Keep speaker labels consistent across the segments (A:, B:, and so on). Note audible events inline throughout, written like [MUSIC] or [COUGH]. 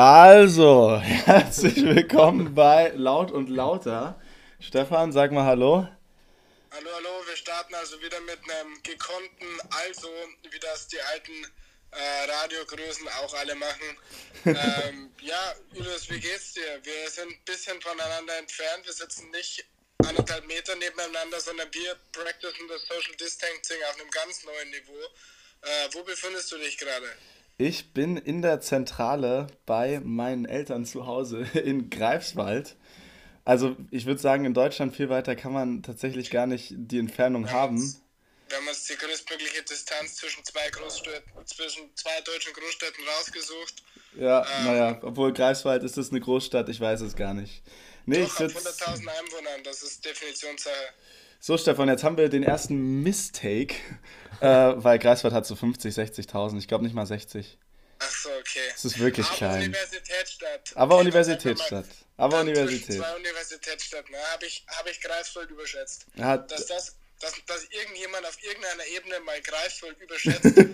A: Also, [LAUGHS] herzlich willkommen bei Laut und Lauter. Stefan, sag mal Hallo.
B: Hallo, hallo, wir starten also wieder mit einem gekonnten Also, wie das die alten äh, Radiogrößen auch alle machen. [LAUGHS] ähm, ja, Julius, wie geht's dir? Wir sind ein bisschen voneinander entfernt, wir sitzen nicht anderthalb Meter nebeneinander, sondern wir practicen das Social Distancing auf einem ganz neuen Niveau. Äh, wo befindest du dich gerade?
A: Ich bin in der Zentrale bei meinen Eltern zu Hause [LAUGHS] in Greifswald. Also ich würde sagen, in Deutschland viel weiter kann man tatsächlich gar nicht die Entfernung
B: Wir
A: haben.
B: Wir haben uns die größtmögliche Distanz zwischen zwei Großstädten, zwischen zwei deutschen Großstädten rausgesucht.
A: Ja,
B: Ähm,
A: naja, obwohl Greifswald ist es eine Großstadt, ich weiß es gar nicht. Nee, ich
B: Doch,
A: sitz...
B: 100.000 Einwohnern, das ist Definitionssache.
A: So, Stefan, jetzt haben wir den ersten Mistake, [LAUGHS] äh, weil Greifswald hat so 50, 60.000. Ich glaube nicht mal 60.
B: Ach so, okay.
A: Es ist wirklich
B: Aber
A: klein.
B: Universitätsstadt.
A: Aber
B: Okay,
A: Universitätsstadt. Aber Universität.
B: Zwei Universitätsstädten. Ja, habe ich, hab ich Greifswald überschätzt.
A: Hat,
B: Dass, das, dass, dass irgendjemand auf irgendeiner Ebene mal Greifswald überschätzt, [LAUGHS] äh,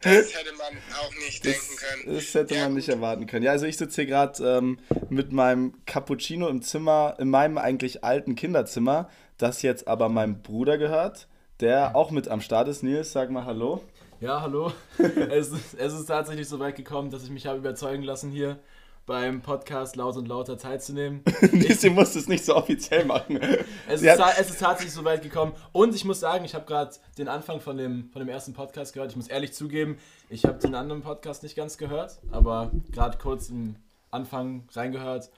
B: das hätte man auch nicht denken können.
A: Das hätte
B: Ja,
A: man nicht erwarten können. Ja, also ich sitze hier gerade ähm, mit meinem Cappuccino im Zimmer, in meinem eigentlich alten Kinderzimmer, das jetzt aber meinem Bruder gehört, der auch mit am Start ist. Nils, sag mal Hallo.
C: Ja, hallo. [LAUGHS] es, ist, es ist tatsächlich so weit gekommen, dass ich mich habe überzeugen lassen, hier beim Podcast Laut und Lauter teilzunehmen. [LAUGHS]
A: Nils, ihr musst es nicht so offiziell machen.
C: Es
A: Sie
C: ist, es ist tatsächlich so weit gekommen. Und ich muss sagen, ich habe gerade den Anfang von dem, von dem ersten Podcast gehört. Ich muss ehrlich zugeben, ich habe den anderen Podcast nicht ganz gehört, aber gerade kurz im Anfang reingehört.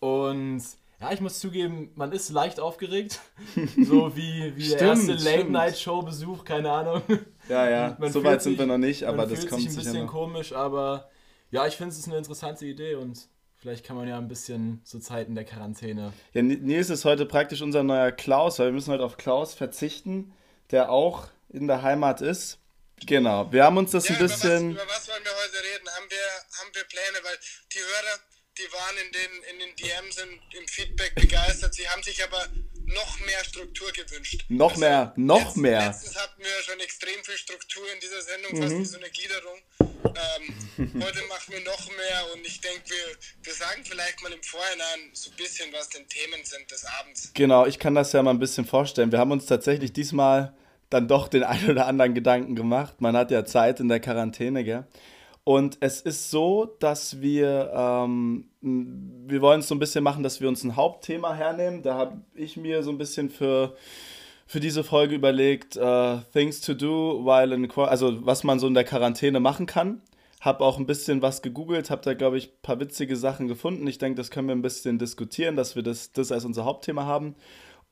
C: Und ja, ich muss zugeben, man ist leicht aufgeregt. [LAUGHS] So wie, wie der
A: Stimmt,
C: erste
A: stimmt.
C: Late-Night-Show-Besuch, keine Ahnung.
A: Ja, ja, [LAUGHS]
C: Man
A: so weit sind
C: sich-
A: wir noch nicht, aber
C: man
A: das
C: fühlt
A: kommt
C: sich ein bisschen
A: noch.
C: komisch, aber ja, ich finde es ist eine interessante Idee und vielleicht kann man ja ein bisschen zu Zeiten der Quarantäne.
A: Ja, Ni- Nils ist heute praktisch unser neuer Klaus, weil wir müssen heute auf Klaus verzichten, der auch in der Heimat ist. Genau, wir haben uns das
B: Ja,
A: ein
B: über, was,
A: bisschen...
B: über was wollen wir heute reden? Haben wir, haben wir Pläne? Weil die Hörer, die waren in den, in den DMs im, im Feedback begeistert. Sie haben sich aber noch mehr Struktur gewünscht. Also
A: Noch mehr, noch
B: letzt-
A: mehr. Mhm.
B: Letztens hatten wir schon extrem viel Struktur in dieser Sendung, fast wie so eine Gliederung. Ähm, [LAUGHS] heute machen wir noch mehr und ich denke, wir, wir sagen vielleicht mal im Vorhinein so ein bisschen, was denn Themen sind des Abends.
A: Genau, ich kann das ja mal ein bisschen vorstellen. Wir haben uns tatsächlich diesmal dann doch den ein oder anderen Gedanken gemacht. Man hat ja Zeit in der Quarantäne, gell? Und es ist so, dass wir, ähm, wir wollen es so ein bisschen machen, dass wir uns ein Hauptthema hernehmen. Da habe ich mir so ein bisschen für, für diese Folge überlegt, äh, Things to do while in also was man so in der Quarantäne machen kann. Hab auch ein bisschen was gegoogelt, hab da, glaube ich, ein paar witzige Sachen gefunden. Ich denke, das können wir ein bisschen diskutieren, dass wir das, das als unser Hauptthema haben.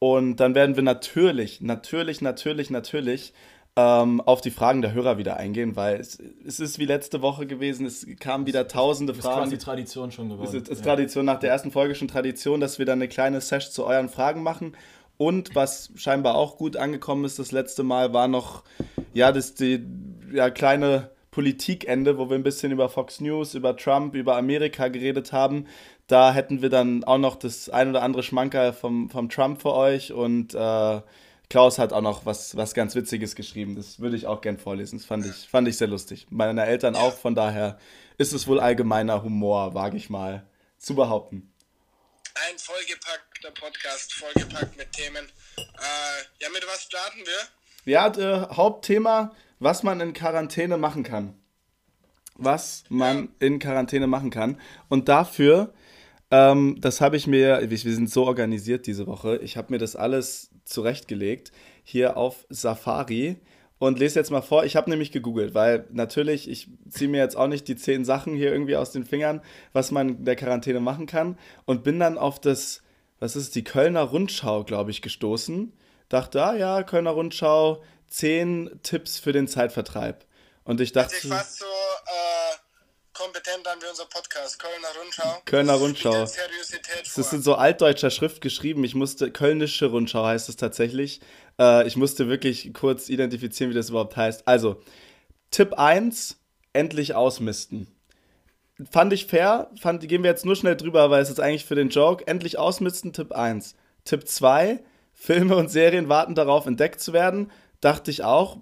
A: Und dann werden wir natürlich, natürlich, natürlich, natürlich ähm, auf die Fragen der Hörer wieder eingehen, weil es, es ist wie letzte Woche gewesen, es kamen wieder tausende
C: Das ist
A: Fragen.
C: quasi Tradition schon geworden.
A: Es ist, ist
C: ja.
A: Tradition, nach der ersten Folge schon Tradition, dass wir dann eine kleine Sesh zu euren Fragen machen. Und was scheinbar auch gut angekommen ist das letzte Mal, war noch ja, das die ja, kleine Politikende, wo wir ein bisschen über Fox News, über Trump, über Amerika geredet haben. Da hätten wir dann auch noch das ein oder andere Schmankerl vom, vom Trump für euch und äh, Klaus hat auch noch was, was ganz Witziges geschrieben. Das würde ich auch gern vorlesen. Das fand ich, fand ich sehr lustig. Meine Eltern auch, von daher ist es wohl allgemeiner Humor, wage ich mal zu behaupten.
B: Ein vollgepackter Podcast, vollgepackt mit Themen. Äh, ja, mit was starten wir?
A: Ja, äh, Hauptthema, was man in Quarantäne machen kann. Was man in Quarantäne machen kann. Und dafür, ähm, das habe ich mir, wir sind so organisiert diese Woche, ich habe mir das alles zurechtgelegt, hier auf Safari. Und lese jetzt mal vor, ich habe nämlich gegoogelt, weil natürlich, ich ziehe mir jetzt auch nicht die zehn Sachen hier irgendwie aus den Fingern, was man in der Quarantäne machen kann. Und bin dann auf das, was ist die Kölner Rundschau, glaube ich, gestoßen. Dachte, ah ja, Kölner Rundschau, zehn Tipps für den Zeitvertreib. Und ich dachte,
B: Sich fast so äh, kompetent an wie unser Podcast. Kölner Rundschau.
A: Kölner Rundschau. Das ist in so altdeutscher Schrift geschrieben. Ich musste, Kölnische Rundschau heißt es tatsächlich. Äh, ich musste wirklich kurz identifizieren, wie das überhaupt heißt. Also, Tipp 1, endlich ausmisten. Fand ich fair, fand, gehen wir jetzt nur schnell drüber, weil es ist eigentlich für den Joke. Endlich ausmisten, Tipp 1. Tipp 2, Filme und Serien warten darauf, entdeckt zu werden. Dachte ich auch,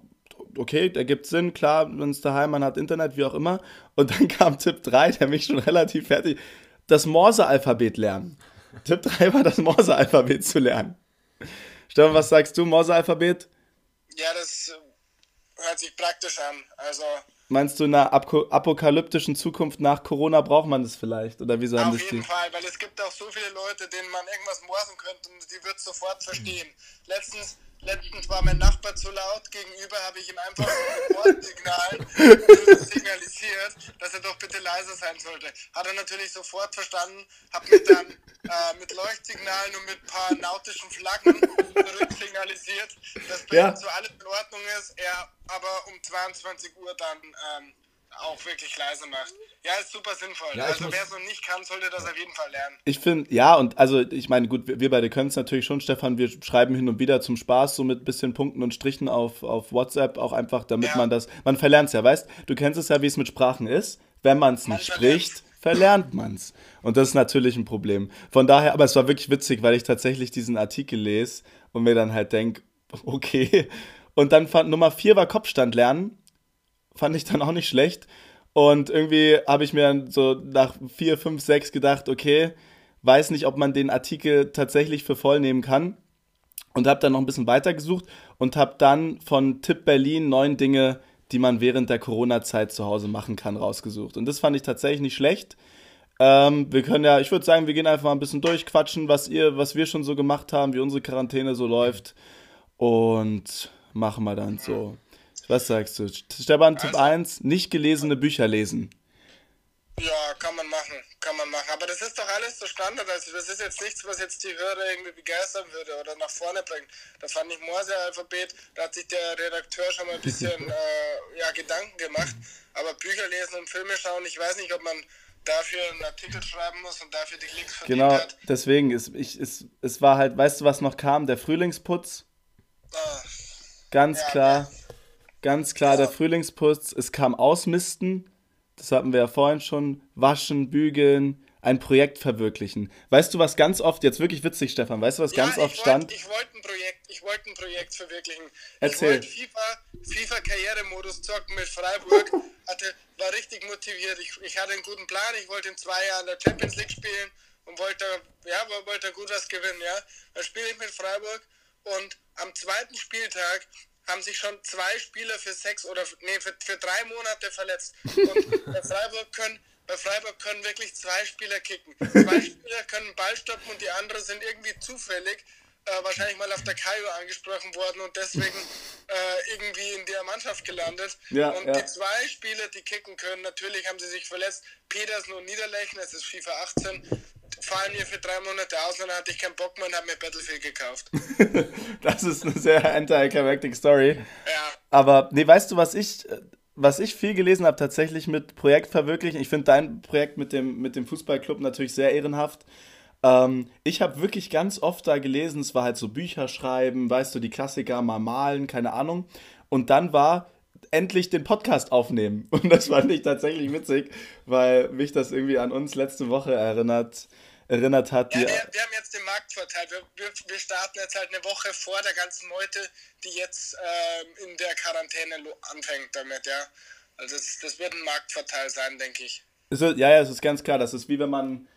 A: okay, der gibt Sinn, klar, man ist daheim, man hat Internet, wie auch immer. Und dann kam Tipp 3, der mich schon relativ fertig. Das Morse-Alphabet lernen. Tipp 3 war das Morse-Alphabet zu lernen. Stefan, was sagst du, Morse-Alphabet?
B: Ja, das äh, hört sich praktisch an. Also.
A: Meinst du, in einer apokalyptischen Zukunft nach Corona braucht man das vielleicht? Oder wieso
B: haben Auf jeden die? Fall, weil es gibt auch so viele Leute, denen man irgendwas morsen könnte und die wird sofort verstehen. Letztens Letztens war mein Nachbar zu laut, gegenüber habe ich ihm einfach [LAUGHS] ein Wortsignal signalisiert, dass er doch bitte leiser sein sollte. Hat er natürlich sofort verstanden, habe mir dann äh, mit Leuchtsignalen und mit ein paar nautischen Flaggen zurücksignalisiert, dass bei ja. ihm so alles in Ordnung ist, er aber um 22 Uhr dann ähm, auch wirklich leise macht. Ja, ist super sinnvoll. Ja, also wer es noch nicht kann, sollte das auf jeden Fall lernen.
A: Ich finde, ja, und also ich meine, gut, wir beide können es natürlich schon, Stefan, wir schreiben hin und wieder zum Spaß, so mit ein bisschen Punkten und Strichen auf, auf WhatsApp, auch einfach, damit ja. man das, man verlernt es ja, weißt du, kennst es ja, wie es mit Sprachen ist. Wenn man es nicht spricht, verlernt man es. Und das ist natürlich ein Problem. Von daher, aber es war wirklich witzig, weil ich tatsächlich diesen Artikel lese und mir dann halt denke, [LAUGHS] okay. Und dann fand Nummer vier war Kopfstand lernen fand ich dann auch nicht schlecht. Und irgendwie habe ich mir so nach vier, fünf, sechs gedacht, okay, weiß nicht, ob man den Artikel tatsächlich für voll nehmen kann. Und habe dann noch ein bisschen weitergesucht und habe dann von Tipp Berlin neun Dinge, die man während der Corona-Zeit zu Hause machen kann, rausgesucht. Und das fand ich tatsächlich nicht schlecht. Ähm, wir können ja, ich würde sagen, wir gehen einfach mal ein bisschen durchquatschen, was ihr, was wir schon so gemacht haben, wie unsere Quarantäne so läuft. Und machen wir dann so was sagst du? Stefan, Tipp 1, nicht gelesene Bücher lesen.
B: Ja, kann man machen, kann man machen. Aber das ist doch alles so Standard. Also das ist jetzt nichts, was jetzt die Hörer irgendwie begeistern würde oder nach vorne bringt. Das fand ich Morse-Alphabet, da hat sich der Redakteur schon mal ein bisschen [LAUGHS] äh, ja, Gedanken gemacht. Aber Bücher lesen und Filme schauen, ich weiß nicht, ob man dafür einen Artikel schreiben muss und dafür die Klicks verdient
A: genau,
B: hat.
A: Genau, deswegen, ist, ich, ist, es war halt, weißt du, was noch kam? Der Frühlingsputz. Ah, Ganz ja, klar. Ja Ganz klar der Frühlingsputz. Es kam Ausmisten. Das hatten wir ja vorhin schon. Waschen, bügeln, ein Projekt verwirklichen. Weißt du, was ganz oft, jetzt wirklich witzig, Stefan, weißt du, was ja, ganz oft wollt, stand?
B: Ich wollte ein Projekt, ich wollte ein Projekt verwirklichen.
A: Erzähl.
B: Ich wollte FIFA, FIFA Karrieremodus zocken mit Freiburg. [LAUGHS] Hatte, war richtig motiviert. Ich, ich hatte einen guten Plan. Ich wollte in zwei Jahren der Champions League spielen und wollte, ja, wollte gut was gewinnen, ja. Dann spiele ich mit Freiburg und am zweiten Spieltag haben sich schon zwei Spieler für sechs oder nee, für, für drei Monate verletzt. Und [LAUGHS] bei Freiburg können bei Freiburg können wirklich zwei Spieler kicken. [LAUGHS] Zwei Spieler können Ball stoppen und die anderen sind irgendwie zufällig äh, wahrscheinlich mal auf der Kaio angesprochen worden und deswegen [LAUGHS] äh, irgendwie in der Mannschaft gelandet. Ja, und ja. die zwei Spieler, die kicken können, natürlich haben sie sich verletzt. Petersen und Niederlechner, es ist FIFA 18, fallen mir für drei Monate aus und dann hatte ich keinen Bock mehr und habe mir Battlefield gekauft. [LAUGHS]
A: das ist eine sehr anti-charactic Story.
B: Ja.
A: Aber, nee, weißt du, was ich, was ich viel gelesen habe, tatsächlich mit Projekt verwirklichen? Ich finde dein Projekt mit dem, mit dem Fußballclub natürlich sehr ehrenhaft. Ähm, ich habe wirklich ganz oft da gelesen, es war halt so Bücher schreiben, weißt du, die Klassiker mal malen, keine Ahnung. Und dann war endlich den Podcast aufnehmen. [LAUGHS] Und das fand ich tatsächlich witzig, weil mich das irgendwie an uns letzte Woche erinnert, erinnert hat.
B: Ja, wir, wir, haben jetzt den Marktvorteil. Wir, wir, wir, starten jetzt halt eine Woche vor der ganzen Meute, die jetzt äh, in der Quarantäne anfängt damit, ja. Also das, das wird ein Marktvorteil sein, denke ich.
A: Ist, ja, ja, es ist ganz klar. Das ist wie wenn man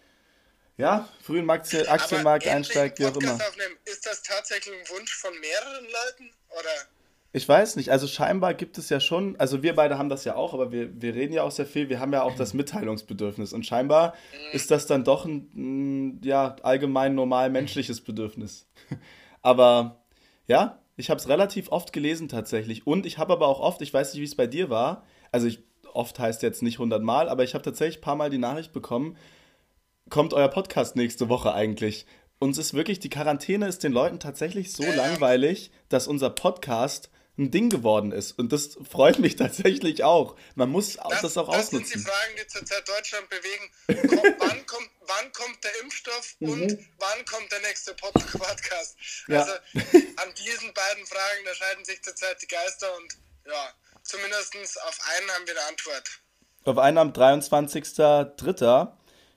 A: ja, frühen Aktienmarkt einsteigt, wie auch immer.
B: Aufnehmen. Ist das tatsächlich ein Wunsch von mehreren Leuten? Oder?
A: Ich weiß nicht, also scheinbar gibt es ja schon, also wir beide haben das ja auch, aber wir, wir reden ja auch sehr viel, wir haben ja auch das Mitteilungsbedürfnis und scheinbar ist das dann doch ein, ein ja, allgemein normal menschliches Bedürfnis. [LAUGHS] aber ja, ich habe es relativ oft gelesen tatsächlich und ich habe aber auch oft, ich weiß nicht, wie es bei dir war, also ich, oft heißt jetzt nicht 100 Mal, aber ich habe tatsächlich ein paar Mal die Nachricht bekommen, kommt euer Podcast nächste Woche eigentlich? Uns ist wirklich, die Quarantäne ist den Leuten tatsächlich so langweilig, dass unser Podcast ein Ding geworden ist. Und das freut mich [LAUGHS] tatsächlich auch. Man muss das, das auch das ausnutzen. Das
B: sind die Fragen, die zurzeit Deutschland bewegen. Komm, [LAUGHS] wann, kommt, wann kommt der Impfstoff mhm. und wann kommt der nächste [LAUGHS] Podcast? Ja. Also an diesen beiden Fragen, da scheiden sich zurzeit die Geister und ja, zumindest auf einen haben wir eine Antwort.
A: Auf einen am 23.03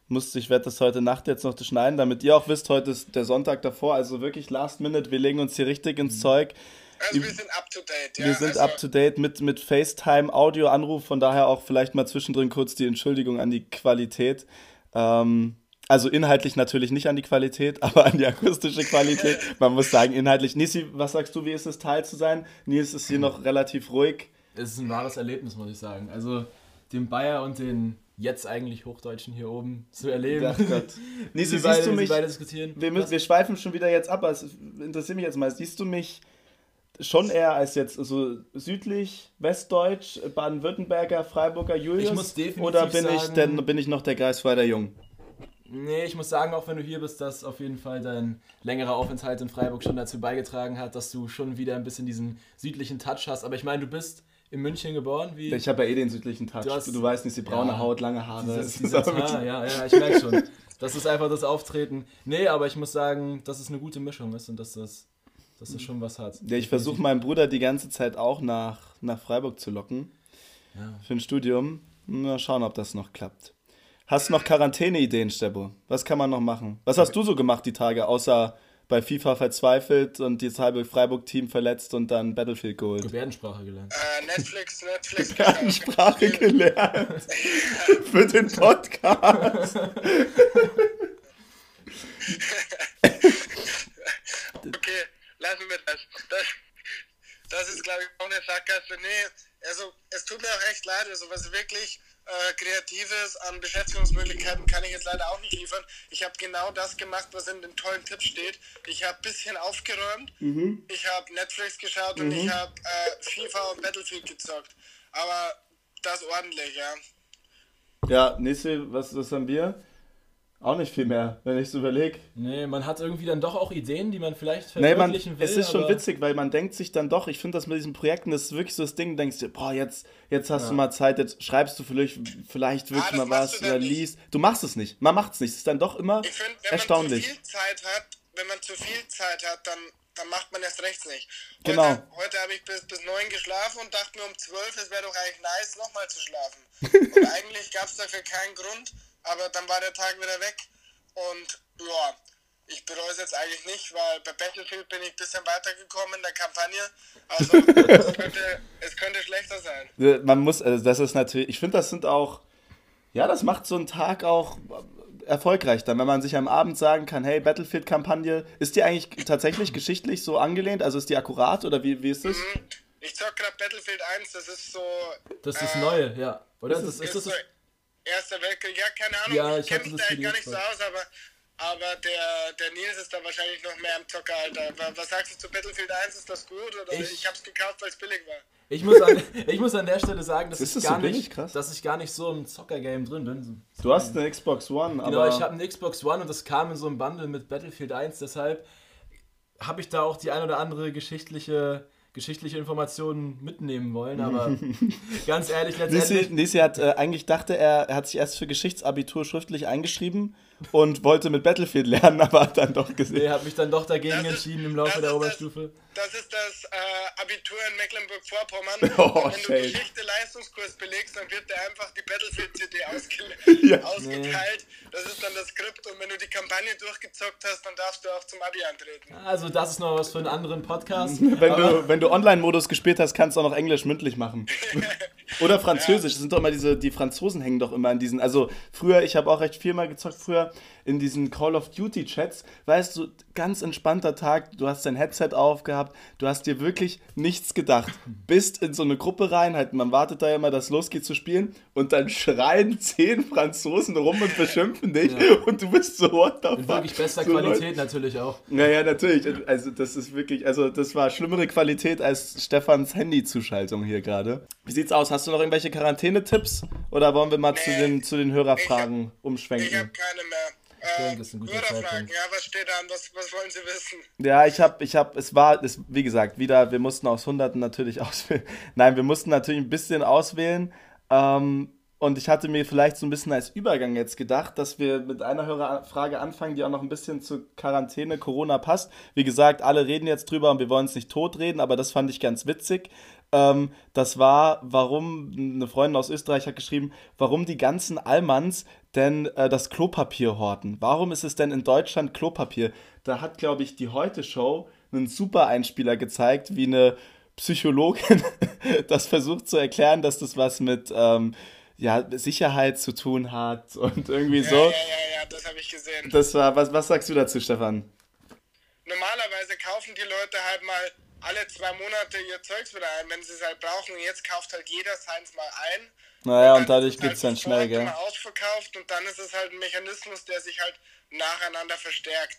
A: musste, ich werde das heute Nacht jetzt noch schneiden, damit ihr auch wisst, heute ist der Sonntag davor, also wirklich last minute, wir legen uns hier richtig ins mhm. Zeug.
B: Also wir sind up to date, ja.
A: Wir sind
B: also,
A: up to date mit, mit FaceTime, Audio-Anruf, von daher auch vielleicht mal zwischendrin kurz die Entschuldigung an die Qualität. Ähm, also inhaltlich natürlich nicht an die Qualität, [LAUGHS] aber an die akustische Qualität. Man muss sagen, inhaltlich. Nisi, was sagst du, wie ist es, Teil zu sein? Nils ist hier noch relativ ruhig.
C: Es ist ein wahres Erlebnis, muss ich sagen. Also den Bayer und den jetzt eigentlich Hochdeutschen hier oben zu erleben.
A: Ach Gott. [LAUGHS]
C: Sie
A: siehst
C: beide,
A: du mich?
C: beide diskutieren.
A: Wir, müssen, wir schweifen schon wieder jetzt ab, aber es interessiert mich jetzt mal. Siehst du mich schon eher als jetzt so südlich, westdeutsch, Baden-Württemberger, Freiburger Julius?
C: Ich muss definitiv
A: Oder bin ich
C: sagen-
A: denn bin ich noch der Greifswalder Jung?
C: Nee, ich muss sagen, auch wenn du hier bist, dass auf jeden Fall dein längerer Aufenthalt in Freiburg schon dazu beigetragen hat, dass du schon wieder ein bisschen diesen südlichen Touch hast. Aber ich meine, du bist in München geboren, wie
A: Ich habe ja eh den südlichen Touch. Du,
C: Du hast-
A: weißt nicht, die braune
C: Ja.
A: Haut, lange Haare.
C: Dieses, dieses Haar, ja, ja, ich merke schon. Das ist einfach das Auftreten. Nee, aber ich muss sagen, dass es eine gute Mischung ist und dass das, dass das schon was hat.
A: Ja, ich versuche meinen Bruder die ganze Zeit auch nach, nach Freiburg zu locken.
C: Ja.
A: Für ein Studium. Mal schauen, ob das noch klappt. Hast du noch Quarantäne-Ideen, Stebo? Was kann man noch machen? Was hast du so gemacht die Tage, außer bei FIFA verzweifelt und das halbe Freiburg-Team verletzt und dann Battlefield geholt?
C: Gebärdensprache gelernt.
B: äh, Netflix, Netflix.
A: Sprache gelernt. [LAUGHS] Für den Podcast. [LAUGHS]
B: Okay, lassen wir das. Das, das ist, glaube ich, auch eine Sackgasse. Nee, also es tut mir auch echt leid. Also was wirklich äh, Kreatives an Beschäftigungsmöglichkeiten kann ich jetzt leider auch nicht liefern. Ich habe genau das gemacht, was in den tollen Tipps steht. Ich habe ein bisschen aufgeräumt, ich habe Netflix geschaut und ich habe äh, FIFA und Battlefield gezockt. Aber das ordentlich, ja.
A: Ja, nächste, was, was haben wir? Auch nicht viel mehr, wenn ich es überlege.
C: Nee, man hat irgendwie dann doch auch Ideen, die man vielleicht
A: Nee, man,
C: verwirklichen will.
A: es ist schon witzig, weil man denkt sich dann doch, ich finde das mit diesen Projekten, das ist wirklich so das Ding, denkst du, boah, jetzt, jetzt hast
C: Ja.
A: du mal Zeit, jetzt schreibst du vielleicht, vielleicht wirklich
B: Ah,
A: mal was oder
B: nicht.
A: liest. Du machst es nicht. Man macht es nicht. Es ist dann doch immer
B: Ich finde, wenn
A: erstaunlich.
B: man zu viel Zeit hat, wenn man zu viel Zeit hat, dann, dann macht man erst rechts nicht. Heute,
A: Genau.
B: Heute habe ich bis, bis neun geschlafen und dachte mir um zwölf, es wäre doch eigentlich nice, nochmal zu schlafen. [LAUGHS] und eigentlich gab es dafür keinen Grund, aber dann war der Tag wieder weg und ja, ich bereue es jetzt eigentlich nicht, weil bei Battlefield bin ich ein bisschen weitergekommen in der Kampagne. Also [LAUGHS] es könnte, es könnte schlechter sein.
A: Man muss, also das ist natürlich, ich finde, das sind auch, ja, das macht so einen Tag auch erfolgreich dann, wenn man sich am Abend sagen kann, hey, Battlefield-Kampagne, ist die eigentlich tatsächlich geschichtlich so angelehnt? Also ist die akkurat oder wie, wie ist das?
B: Mhm. Ich zock gerade Battlefield 1, das ist so.
C: Das ist das
B: äh,
C: Neue, ja. Oder?
A: Ist
C: Das ist,
B: Ist
C: das
B: so
C: das,
B: Erster Weltkrieg, ja, keine Ahnung.
C: Ja,
B: ich
C: ich
B: kenne mich
C: das
B: da gar nicht so aus, aber, aber der, der Nils ist da wahrscheinlich noch mehr im Zockeralter. Wa- Was sagst du zu Battlefield 1? Ist das gut? Oder
C: Ich-
B: ich, hab's gekauft, weil es billig war.
C: ich, muss an, [LAUGHS] ich muss an der Stelle sagen, dass,
A: Ist
C: ich,
A: das so
C: gar
A: billig?
C: nicht,
A: Krass.
C: dass ich gar nicht so im Zocker-Game drin bin.
A: Du hast eine Xbox One,
C: Genau,
A: aber
C: ich habe eine Xbox One und das kam in so einem Bundle mit Battlefield 1, deshalb habe ich da auch die ein oder andere geschichtliche, geschichtliche Informationen mitnehmen wollen, aber [LAUGHS] ganz ehrlich,
A: Nisi,
C: letztendlich...
A: Nisi hat äh, eigentlich dachte er, er hat sich erst für Geschichtsabitur schriftlich eingeschrieben und wollte mit Battlefield lernen, [LAUGHS] aber hat dann doch gesehen.
C: Nee, habe mich dann doch dagegen
B: Das ist-
C: entschieden im Laufe
B: das
C: der
B: ist
C: Oberstufe.
B: Das ist das äh, Abitur in Mecklenburg-Vorpommern. [LAUGHS]
A: Oh,
B: wenn
A: shade.
B: du Geschichte-Leistungskurs belegst, dann wird dir einfach die Battlefield-CD ausge [LAUGHS]
A: Ja.
B: ausgeteilt. Das ist dann das Skript. Und wenn du die Kampagne durchgezockt hast, dann darfst du auch zum Abi antreten.
C: Also das ist noch was für einen anderen Podcast.
A: Wenn du, wenn du Online-Modus gespielt hast, kannst du auch noch Englisch mündlich machen. Oder Französisch. Das sind doch immer diese, die Franzosen hängen doch immer an diesen. Also früher, ich habe auch recht viel mal gezockt, früher in diesen Call of Duty Chats, weißt du, ganz entspannter Tag, du hast dein Headset aufgehabt, du hast dir wirklich nichts gedacht. Bist in so eine Gruppe rein, halt, man wartet da ja immer, dass es losgeht zu spielen und dann schreien zehn Franzosen rum und beschimpfen dich und du bist so, what the
C: In
A: fuck.
C: wirklich bester
A: So, Leute,
C: Qualität natürlich auch.
A: naja, natürlich. Also das ist wirklich, also das war schlimmere Qualität als Stefans Handy-Zuschaltung hier gerade. Wie sieht's aus? Hast du noch irgendwelche Quarantäne-Tipps? Oder wollen wir mal zu,
B: Nee.
A: den, zu den Hörerfragen
B: Ich habe
A: umschwenken?
B: keine mehr. Äh,
C: das ist ein guter
B: Hörerfragen,
C: Zeitpunkt.
B: ja, was steht da an? Was, was wollen Sie wissen?
A: Ja, ich habe, ich habe, es war, es, wie gesagt, wieder, wir mussten aus Hunderten natürlich [LAUGHS] auswählen. Nein, wir mussten natürlich ein bisschen auswählen. Ähm, und ich hatte mir vielleicht so ein bisschen als Übergang jetzt gedacht, dass wir mit einer Hörerfrage anfangen, die auch noch ein bisschen zur Quarantäne, Corona passt. Wie gesagt, alle reden jetzt drüber und wir wollen es nicht totreden, aber das fand ich ganz witzig. Ähm, das war, warum, eine Freundin aus Österreich hat geschrieben, warum die ganzen Allmanns denn äh, das Klopapier horten. Warum ist es denn in Deutschland Klopapier? Da hat, glaube ich, die Heute-Show einen super Einspieler gezeigt, wie eine Psychologin [LAUGHS] das versucht zu erklären, dass das was mit ähm, ja, Sicherheit zu tun hat und irgendwie
B: Ja,
A: so.
B: ja, ja, ja, das habe ich gesehen.
A: Das war, was, was sagst du dazu, Stefan?
B: Normalerweise kaufen die Leute halt mal alle zwei Monate ihr Zeugs wieder ein, wenn sie es halt brauchen. Und jetzt kauft halt jeder seins mal ein.
A: Naja,
B: dann
A: und dadurch gibt es dann
B: sofort
A: schnell, gell?
B: ausverkauft und dann ist es halt ein Mechanismus, der sich halt nacheinander verstärkt.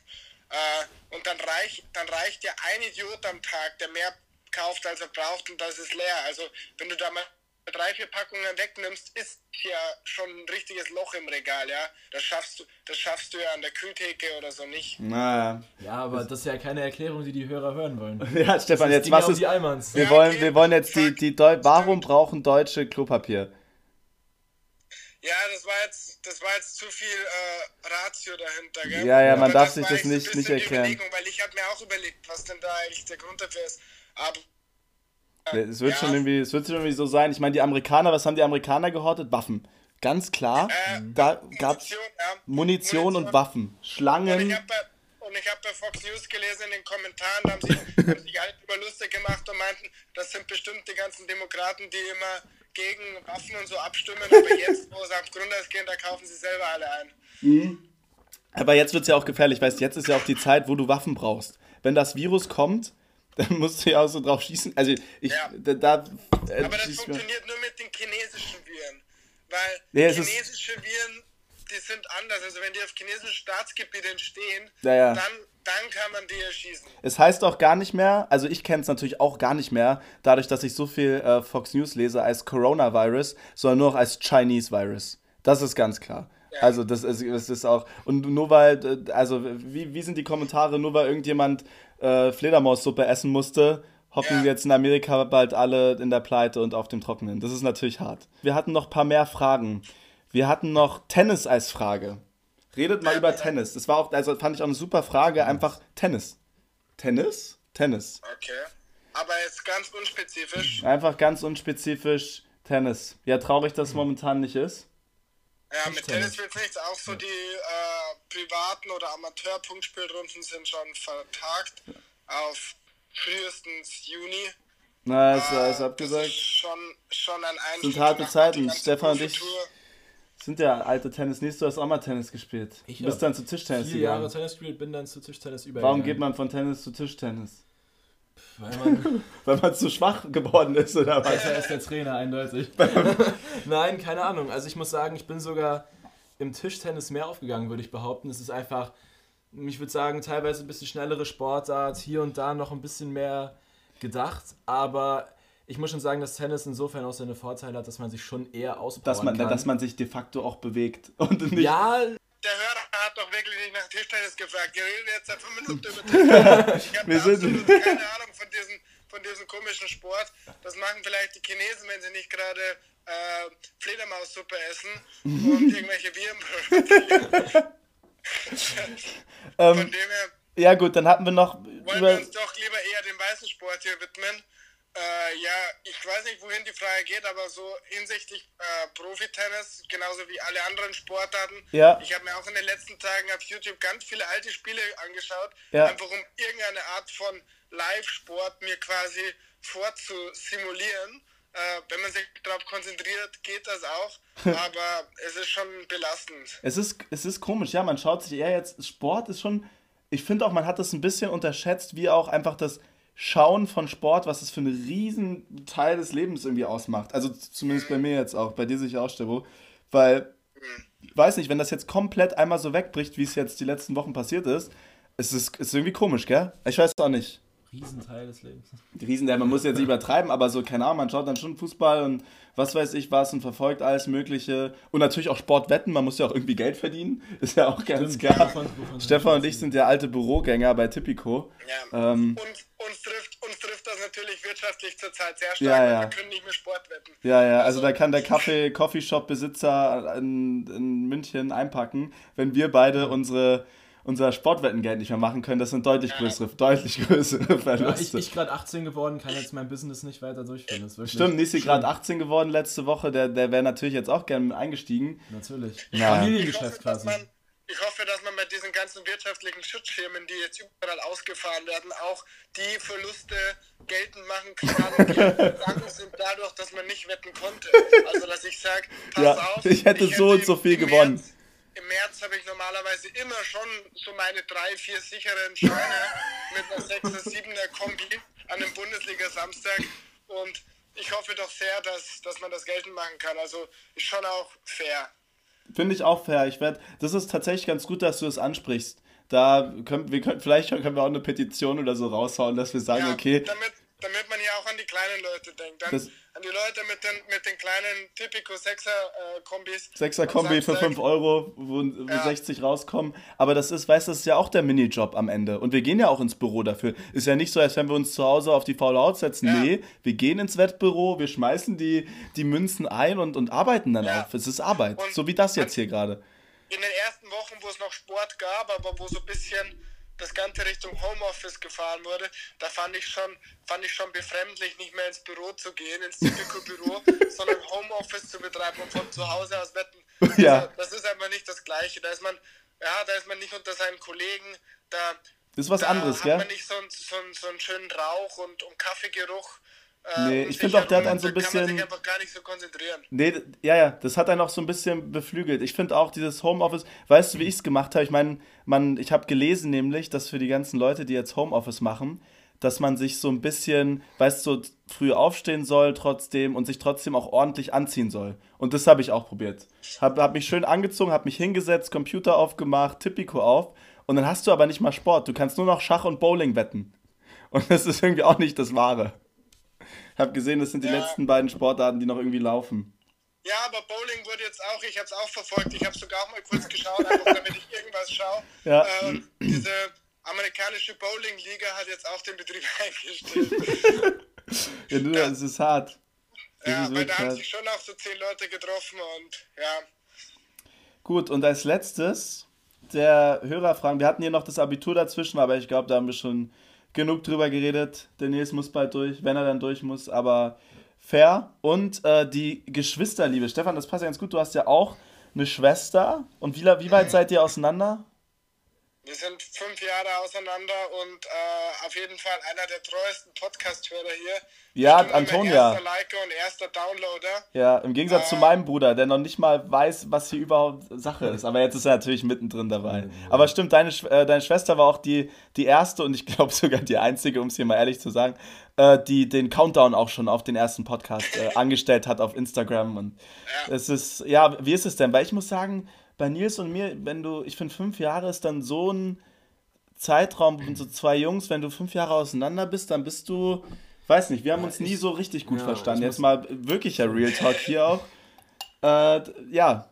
B: Äh, und dann, reich, dann reicht ja ein Idiot am Tag, der mehr kauft, als er braucht und das ist leer. Also wenn du da mal drei, vier Packungen wegnimmst, ist ja schon ein richtiges Loch im Regal, ja. Das schaffst du, das schaffst du ja an der Kühltheke oder so nicht.
A: Naja.
C: Ja, aber das ist ja keine Erklärung, die die Hörer hören wollen. [LAUGHS]
A: Ja, Stefan, jetzt was ist. Wir
B: Ja,
A: wollen,
B: okay.
A: wir wollen jetzt die, die Deu Warum brauchen Deutsche Klopapier?
B: Ja, das war jetzt, das war jetzt zu viel äh, Ratio dahinter, gell?
A: Ja, ja, man
B: Aber
A: darf sich das nicht- nicht erklären.
B: Weil ich habe mir auch überlegt, was denn da eigentlich der Grund dafür ist. Aber
A: Es wird,
B: Ja.
A: schon irgendwie, es wird schon irgendwie so sein. Ich meine, die Amerikaner, was haben die Amerikaner gehortet? Waffen. Ganz klar.
B: Äh,
A: da gab's
B: Munition, ja.
A: Munition und Waffen.
B: Und ich
A: Schlangen.
B: habe bei, und ich hab bei Fox News gelesen in den Kommentaren, da haben sich, haben sich alle drüber lustig gemacht und meinten, das sind bestimmt die ganzen Demokraten, die immer gegen Waffen und so abstimmen, aber jetzt, wo es auf Grundeis gehen, da kaufen sie selber alle ein.
A: Aber jetzt wird's ja auch gefährlich. Weißt jetzt ist ja auch die Zeit, wo du Waffen brauchst. Wenn das Virus kommt, dann musst du ja auch so drauf schießen. Also ich,
B: Ja.
A: da, da äh,
B: Aber das funktioniert nur mit den chinesischen Viren. Weil
A: Ja,
B: chinesische Viren, die sind anders. Also wenn die auf chinesischen Staatsgebiet entstehen,
A: Ja.
B: Dann, dann kann man die erschießen.
A: Es heißt auch gar nicht mehr, also ich kenne es natürlich auch gar nicht mehr, dadurch, dass ich so viel äh, Fox News lese, als Coronavirus, sondern nur noch als Chinese Virus. Das ist ganz klar.
B: Ja.
A: Also das ist, das ist auch, und nur weil, also wie, wie sind die Kommentare, nur weil irgendjemand äh, Fledermaussuppe essen musste, hocken
B: Ja.
A: jetzt in Amerika bald alle in der Pleite und auf dem Trockenen. Das ist natürlich hart. Wir hatten noch ein paar mehr Fragen. Wir hatten noch Tennis als Frage. Redet mal über Tennis. Das war auch, also fand ich auch eine super Frage, einfach Tennis. Tennis? Tennis.
B: Okay. Aber jetzt ganz unspezifisch.
A: Einfach ganz unspezifisch Tennis. Ja, traurig, dass es momentan nicht ist.
B: Ja, mit. Tennis wird's nichts. Auch so die äh, privaten oder Amateur-Punktspielrunden sind schon vertagt auf frühestens Juni.
A: Na, ist,
B: Äh,
A: ist
B: Das
A: abgesagt.
B: ist schon, schon ein Einstieg.
A: Sind harte Zeiten. Stefan und ich sind ja alte Tennis. du hast auch mal Tennis gespielt.
C: Ich
A: du bist dann zu Tischtennis
C: Vier Jahre
A: gegangen.
C: Tennis gespielt, bin dann zu Tischtennis übergegangen.
A: Warum geht man von Tennis zu Tischtennis?
C: Weil man [LAUGHS]
A: Weil man zu schwach geworden ist, oder was?
C: besser ist der Trainer, eindeutig. [LAUGHS] Nein, keine Ahnung. Also ich muss sagen, ich bin sogar im Tischtennis mehr aufgegangen, würde ich behaupten. Es ist einfach, ich würde sagen, teilweise ein bisschen schnellere Sportart, hier und da noch ein bisschen mehr gedacht, aber ich muss schon sagen, dass Tennis insofern auch seine Vorteile hat, dass man sich schon eher auspowern
A: Dass man,
C: kann.
A: dass man sich de facto auch bewegt. Und nicht.
C: ja,
B: Der Hörer hat doch wirklich nicht nach Tischtennis gefragt. Wir reden jetzt seit fünf Minuten über [LAUGHS] Tischtennis. Ich habe absolut keine Ahnung von diesem, von diesem komischen Sport. Das machen vielleicht die Chinesen, wenn sie nicht gerade äh, Fledermaussuppe essen und [LAUGHS] irgendwelche Viren.
A: Ähm,
B: Von dem her
A: ja, gut, dann hatten wir noch
B: wollen wir uns doch lieber eher dem weißen Sport hier widmen. Äh, ja, ich weiß nicht, wohin die Frage geht, aber so hinsichtlich äh, Profi-Tennis, genauso wie alle anderen Sportarten.
A: Ja.
B: Ich habe mir auch in den letzten Tagen auf YouTube ganz viele alte Spiele angeschaut,
A: Ja.
B: einfach um irgendeine Art von Live-Sport mir quasi vorzusimulieren. Äh, wenn man sich darauf konzentriert, geht das auch, [LAUGHS] aber es ist schon belastend.
A: Es ist, es ist komisch, ja, man schaut sich eher jetzt, Sport ist schon, ich finde auch, man hat das ein bisschen unterschätzt, wie auch einfach das Schauen von Sport, was es für einen riesen Teil des Lebens irgendwie ausmacht. Also zumindest bei mir jetzt auch, bei dir sicher auch, Stebo. Weil, ich weiß nicht, wenn das jetzt komplett einmal so wegbricht, wie es jetzt die letzten Wochen passiert ist, es ist, ist irgendwie komisch, gell? Ich weiß auch nicht.
C: Riesenteil des Lebens.
A: Die Riesen, ja, man muss jetzt nicht übertreiben, aber so, keine Ahnung, man schaut dann schon Fußball und was weiß ich was und verfolgt alles Mögliche. Und natürlich auch Sportwetten, man muss ja auch irgendwie Geld verdienen, [LAUGHS] ist ja auch ganz
C: Stimmt,
A: klar.
C: wovon- wovon-
A: Stefan und ich sind ja alte Bürogänger bei Tipico.
B: Ja.
A: Ähm,
B: Und uns trifft, uns trifft das natürlich wirtschaftlich zurzeit sehr stark,
A: Ja, ja.
B: wir können nicht mehr Sport wetten.
A: Ja, ja, also da kann der [LAUGHS] Kaffee, Coffeeshop-Besitzer in, in München einpacken, wenn wir beide unsere, unser Sportwettengeld nicht mehr machen können. Das sind deutlich größere, deutlich größere
C: Ja, ich
A: Verluste.
C: ich gerade 18 geworden, kann jetzt mein Business nicht weiter durchführen. Das ist wirklich
A: Stimmt, Nisi gerade 18 geworden letzte Woche, der, der wäre natürlich jetzt auch gerne mit eingestiegen.
C: Natürlich.
A: Ja.
B: Ich
C: Familiengeschäft
B: hoffe, dass
C: quasi.
B: man, ich hoffe, dass man mit diesen ganzen wirtschaftlichen Schutzschirmen, die jetzt überall ausgefahren werden, auch die Verluste geltend machen kann, [LAUGHS] die sind dadurch, dass man nicht wetten konnte. Also, dass ich sage, pass
A: Ja,
B: auf,
A: ich hätte so und so viel gewonnen.
B: März, Im März habe ich normalerweise immer schon so meine drei, vier sicheren Scheine [LAUGHS] mit einer 6er, 7er Kombi an einem Bundesliga-Samstag und ich hoffe doch sehr, dass, dass man das geltend machen kann. Also ist schon auch fair.
A: Finde ich auch fair. Ich werd, das ist tatsächlich ganz gut, dass du das ansprichst. Da können wir können, vielleicht können wir auch eine Petition oder so raushauen, dass wir sagen,
B: Ja,
A: okay,
B: damit, damit man ja auch an die kleinen Leute denkt. Dann
A: Das-
B: an die Leute mit den, mit den kleinen Typico 6er Kombis.
A: Sechser
B: am
A: Kombi für
B: Samstag.
A: 5 Euro, wo, wo
B: Ja.
A: 60 rauskommen. Aber das ist, weißt du, das ist ja auch der Minijob am Ende. Und wir gehen ja auch ins Büro dafür. Ist ja nicht so, als wenn wir uns zu Hause auf die faule Haut setzen.
B: Ja.
A: Nee, wir gehen ins Wettbüro, wir schmeißen die, die Münzen ein und, und arbeiten dann
B: Ja.
A: auf. Es ist Arbeit.
B: Und-
A: so wie das jetzt hier gerade.
B: in den ersten Wochen, wo es noch Sport gab, aber wo so ein bisschen das Ganze Richtung Homeoffice gefahren wurde, da fand ich schon, fand ich schon befremdlich, nicht mehr ins Büro zu gehen, ins Typico-Büro, [LAUGHS] sondern Homeoffice zu betreiben und von zu Hause aus wetten. [LAUGHS]
A: Ja.
B: Also, das ist einfach nicht das Gleiche. Da ist man, ja, da ist man nicht unter seinen Kollegen, da,
A: Das ist was
B: da
A: anderes,
B: hat
A: gell?
B: man nicht so, einen- so, einen- so einen schönen Rauch und, und Kaffeegeruch. Äh,
A: Nee, ich
B: sich
A: find auch, der hat einen so ein
B: da kann man
A: bisschen-
B: sich einfach gar nicht so konzentrieren.
A: Nee, ja, ja, das hat einen auch so ein bisschen beflügelt. Ich finde auch dieses Homeoffice, weißt du, wie ich es gemacht habe? Ich meine, man, ich habe gelesen nämlich, dass für die ganzen Leute, die jetzt Homeoffice machen, dass man sich so ein bisschen, weißt du, so früh aufstehen soll trotzdem und sich trotzdem auch ordentlich anziehen soll. Und das habe ich auch probiert. Habe hab mich schön angezogen, habe mich hingesetzt, Computer aufgemacht, Tipico auf und dann hast du aber nicht mal Sport. Du kannst nur noch Schach und Bowling wetten. Und das ist irgendwie auch nicht das Wahre. Ich habe gesehen, das sind die
B: Ja.
A: letzten beiden Sportarten, die noch irgendwie laufen.
B: Ja, aber Bowling wurde jetzt auch, ich habe es auch verfolgt, ich habe sogar auch mal kurz geschaut, einfach damit ich irgendwas schaue. [LAUGHS]
A: Ja.
B: Ähm, diese amerikanische Bowling-Liga hat jetzt auch den Betrieb [LAUGHS] eingestellt.
A: Ja, du, das ist hart. Das
B: ja,
A: ist
B: weil da haben
A: hart.
B: sich schon auch so zehn Leute getroffen und ja.
A: Gut, und als letztes der Hörerfragen. Wir hatten hier noch das Abitur dazwischen, aber ich glaube, da haben wir schon genug drüber geredet. Der Nils muss bald durch, wenn er dann durch muss, aber fair. Und äh, die Geschwisterliebe. Stefan, das passt ja ganz gut. Du hast ja auch eine Schwester. Und wie, wie weit seid ihr auseinander?
B: Wir sind fünf Jahre auseinander und äh, auf jeden Fall einer der treuesten Podcast-Hörer hier.
A: Ja, Antonia.
B: Erster Liker und erster Downloader.
A: Ja, im Gegensatz zu
B: Äh.
A: meinem Bruder, der noch nicht mal weiß, was hier überhaupt Sache ist. Aber jetzt ist er natürlich mittendrin dabei. Aber stimmt, deine, äh, deine Schwester war auch die, die erste und ich glaube [LAUGHS] sogar die einzige, um es hier mal ehrlich zu sagen, äh, die den Countdown auch schon auf den ersten Podcast äh, [LAUGHS] angestellt hat auf Instagram. Und
B: Ja.
A: es ist, ja, wie ist es denn? Weil ich muss sagen, bei Nils und mir, wenn du, ich finde, fünf Jahre ist dann so ein Zeitraum von so zwei Jungs, wenn du fünf Jahre auseinander bist, dann bist du, weiß nicht, wir haben uns nie so richtig gut
C: ja,
A: verstanden.
C: ich
A: Jetzt mal wirklicher Real Talk hier auch. Äh, ja,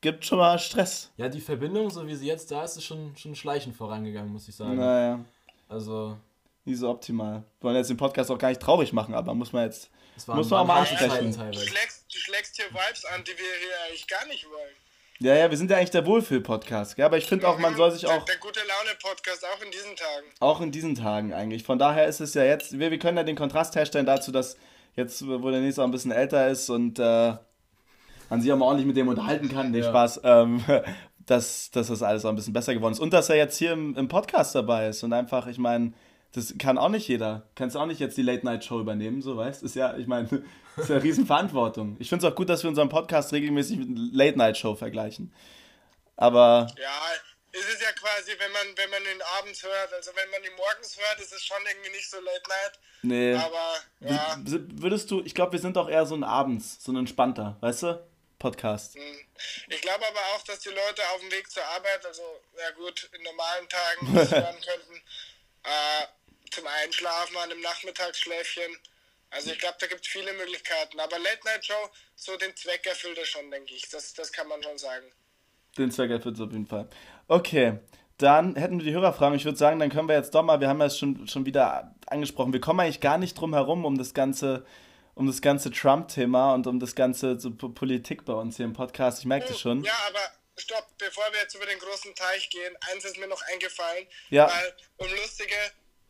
A: gibt schon mal Stress.
C: Ja, die Verbindung, so wie sie jetzt da ist, ist schon, schon schleichend vorangegangen, muss ich sagen.
A: Naja,
C: Also,
A: nie so optimal. Wir wollen jetzt den Podcast auch gar nicht traurig machen, aber muss man jetzt. Muss man auch mal ansprechen.
B: Du schlägst, du schlägst hier Vibes an, die wir hier eigentlich gar nicht wollen.
A: Ja, ja, wir sind ja eigentlich der Wohlfühl-Podcast, aber ich finde auch, man soll sich
B: der,
A: auch,
B: Der gute Laune-Podcast auch in diesen Tagen.
A: auch in diesen Tagen eigentlich. Von daher ist es ja jetzt, wir, wir können ja den Kontrast herstellen dazu, dass jetzt, wo der nächste auch ein bisschen älter ist und äh, man sich auch mal ordentlich mit dem unterhalten kann, den
C: Ja.
A: Spaß, ähm, [LAUGHS] dass, dass das alles auch ein bisschen besser geworden ist. Und dass er jetzt hier im, im Podcast dabei ist und einfach, ich meine, das kann auch nicht jeder. Kannst auch nicht jetzt die Late-Night-Show übernehmen, so weißt Ist ja, ich meine, [LAUGHS] ist ja eine Riesenverantwortung. Ich finde es auch gut, dass wir unseren Podcast regelmäßig mit Late-Night-Show vergleichen. Aber
B: Ja, es ist ja quasi, wenn man, wenn man ihn abends hört, also wenn man ihn morgens hört, ist es schon irgendwie nicht so Late Night.
A: nee.
B: Aber ja,
A: Würdest du, ich glaube, wir sind auch eher so ein Abends, so ein entspannter, weißt du? Podcast.
B: ich glaube aber auch, dass die Leute auf dem Weg zur Arbeit, also ja gut, in normalen Tagen das [LAUGHS] hören könnten, äh, zum Einschlafen an einem Nachmittagsschläfchen. Also ich glaube, da gibt es viele Möglichkeiten. Aber Late Night Show, so den Zweck erfüllt er schon, denke ich. Das, das kann man schon sagen.
A: Den Zweck erfüllt es auf jeden Fall. Okay, dann hätten wir die Hörerfragen. Ich würde sagen, dann können wir jetzt doch mal, wir haben ja es schon, schon wieder angesprochen, wir kommen eigentlich gar nicht drum herum um das ganze, um das ganze Trump-Thema und um das ganze so, Po- Politik bei uns hier im Podcast. Ich merke das schon.
B: Ja, aber stopp, bevor wir jetzt über den großen Teich gehen, eins ist mir noch eingefallen,
A: Ja.
B: weil um lustige,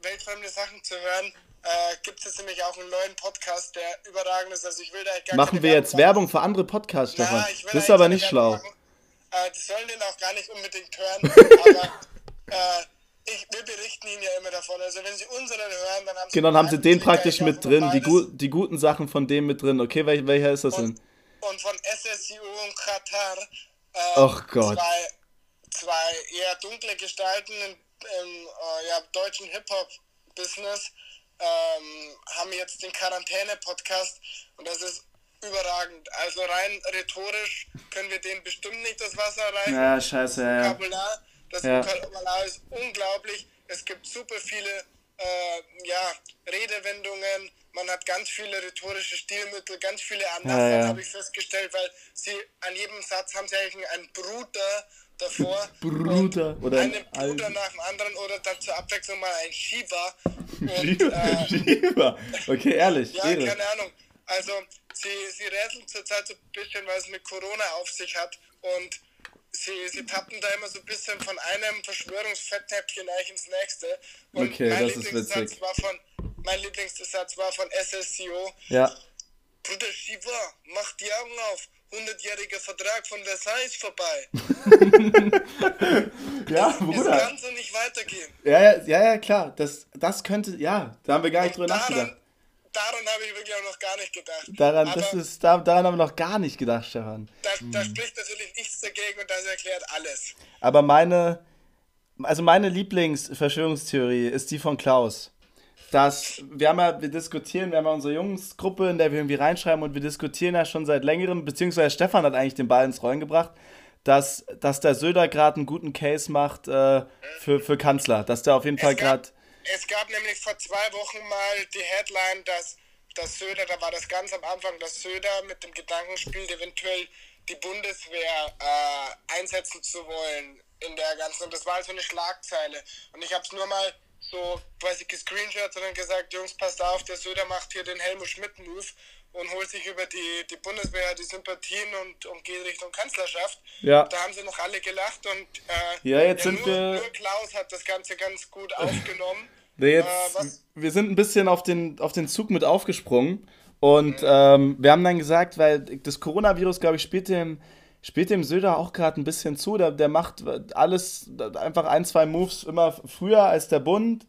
B: weltfremde Sachen zu hören, äh, gibt es jetzt nämlich auch einen neuen Podcast, der überragend ist. Also ich will da gar
A: Machen wir jetzt
B: machen.
A: Werbung für andere Podcasts,
B: Na,
A: Stefan.
B: will
A: Das ist aber nicht schlau.
B: Äh, die sollen den auch gar nicht unbedingt hören, [LAUGHS] aber äh, ich, wir berichten ihnen ja immer davon. Also wenn sie unseren hören, dann haben sie...
A: Genau, dann haben sie den praktisch mit drin, die, gu die guten Sachen von dem mit drin. Okay, wel welcher ist das denn?
B: und, und von SSIO und Katar. Äh,
A: Gott.
B: Zwei, zwei eher dunkle Gestalten im, äh, ja, deutschen Hip-Hop-Business ähm, haben jetzt den Quarantäne-Podcast und das ist überragend. Also rein rhetorisch können wir denen bestimmt nicht das Wasser reichen.
A: Ja, scheiße, ja, ja.
B: Vokabular, das
A: Ja.
B: Vokabular ist unglaublich. Es gibt super viele äh, ja, Redewendungen. Man hat ganz viele rhetorische Stilmittel, ganz viele Anaphern,
A: Ja, ja.
B: habe ich festgestellt, weil sie an jedem Satz haben sie eigentlich einen Bruder davor.
A: Bruder
B: und
A: oder ein
B: einen Bruder
A: Al-
B: nach dem anderen oder dann zur Abwechslung mal ein Shiva. [LAUGHS] Und,
A: Schieber,
B: äh,
A: Schieber. Okay, ehrlich,
B: ja,
A: Ehre.
B: keine Ahnung. Also, sie, sie rätseln zurzeit so ein bisschen, weil es mit Corona auf sich hat. Und sie, sie tappen da immer so ein bisschen von einem Verschwörungsfetthäppchen eigentlich ins nächste. Und
A: Okay,
B: mein
A: das ist
B: Lieblingssatz
A: witzig.
B: War von, mein Lieblingssatz war von SSCO.
A: Ja,
B: Bruder Shiva, mach die Augen auf. 100-jähriger Vertrag von Versailles vorbei. [LAUGHS]
A: ja, Bruder.
B: kann so nicht weitergehen.
A: Ja, ja, ja, klar. Das, das könnte, ja, da haben wir gar nicht drüber nachgedacht.
B: Daran, habe ich wirklich auch noch gar nicht gedacht.
A: Daran,
B: Aber
A: das ist, da, daran haben wir noch gar nicht gedacht, Stefan.
B: da, da spricht natürlich nichts dagegen und das erklärt alles.
A: Aber meine, also meine Lieblingsverschwörungstheorie ist die von Klaus. Dass, wir haben ja, wir diskutieren, wir haben ja unsere Jungsgruppe, in der wir irgendwie reinschreiben und wir diskutieren ja schon seit längerem, beziehungsweise Stefan hat eigentlich den Ball ins Rollen gebracht, dass, dass der Söder gerade einen guten Case macht äh, für, für Kanzler. Dass der auf jeden Fall
B: Es gab-
A: gerade.
B: Es gab nämlich vor zwei Wochen mal die Headline, dass, dass Söder, da war das ganz am Anfang, dass Söder mit dem Gedanken spielt, eventuell die Bundeswehr äh, einsetzen zu wollen in der ganzen. Und das war halt so eine Schlagzeile. Und ich habe es nur mal so quasi gescreenshot und dann gesagt, Jungs, passt auf, der Söder macht hier den Helmut Schmidt-Move und holt sich über die, die Bundeswehr die Sympathien und, und geht Richtung Kanzlerschaft.
A: Ja.
B: Da haben sie noch alle gelacht und äh,
A: Ja, jetzt sind
B: nur,
A: wir-
B: nur Klaus hat das Ganze ganz gut [LAUGHS] aufgenommen.
A: Jetzt,
B: Äh,
A: wir sind ein bisschen auf den, auf den Zug mit aufgesprungen und ähm, wir haben dann gesagt, weil das Coronavirus, glaube ich, spielt dem, spielt dem Söder auch gerade ein bisschen zu. Der, der macht alles, einfach ein, zwei Moves immer früher als der Bund.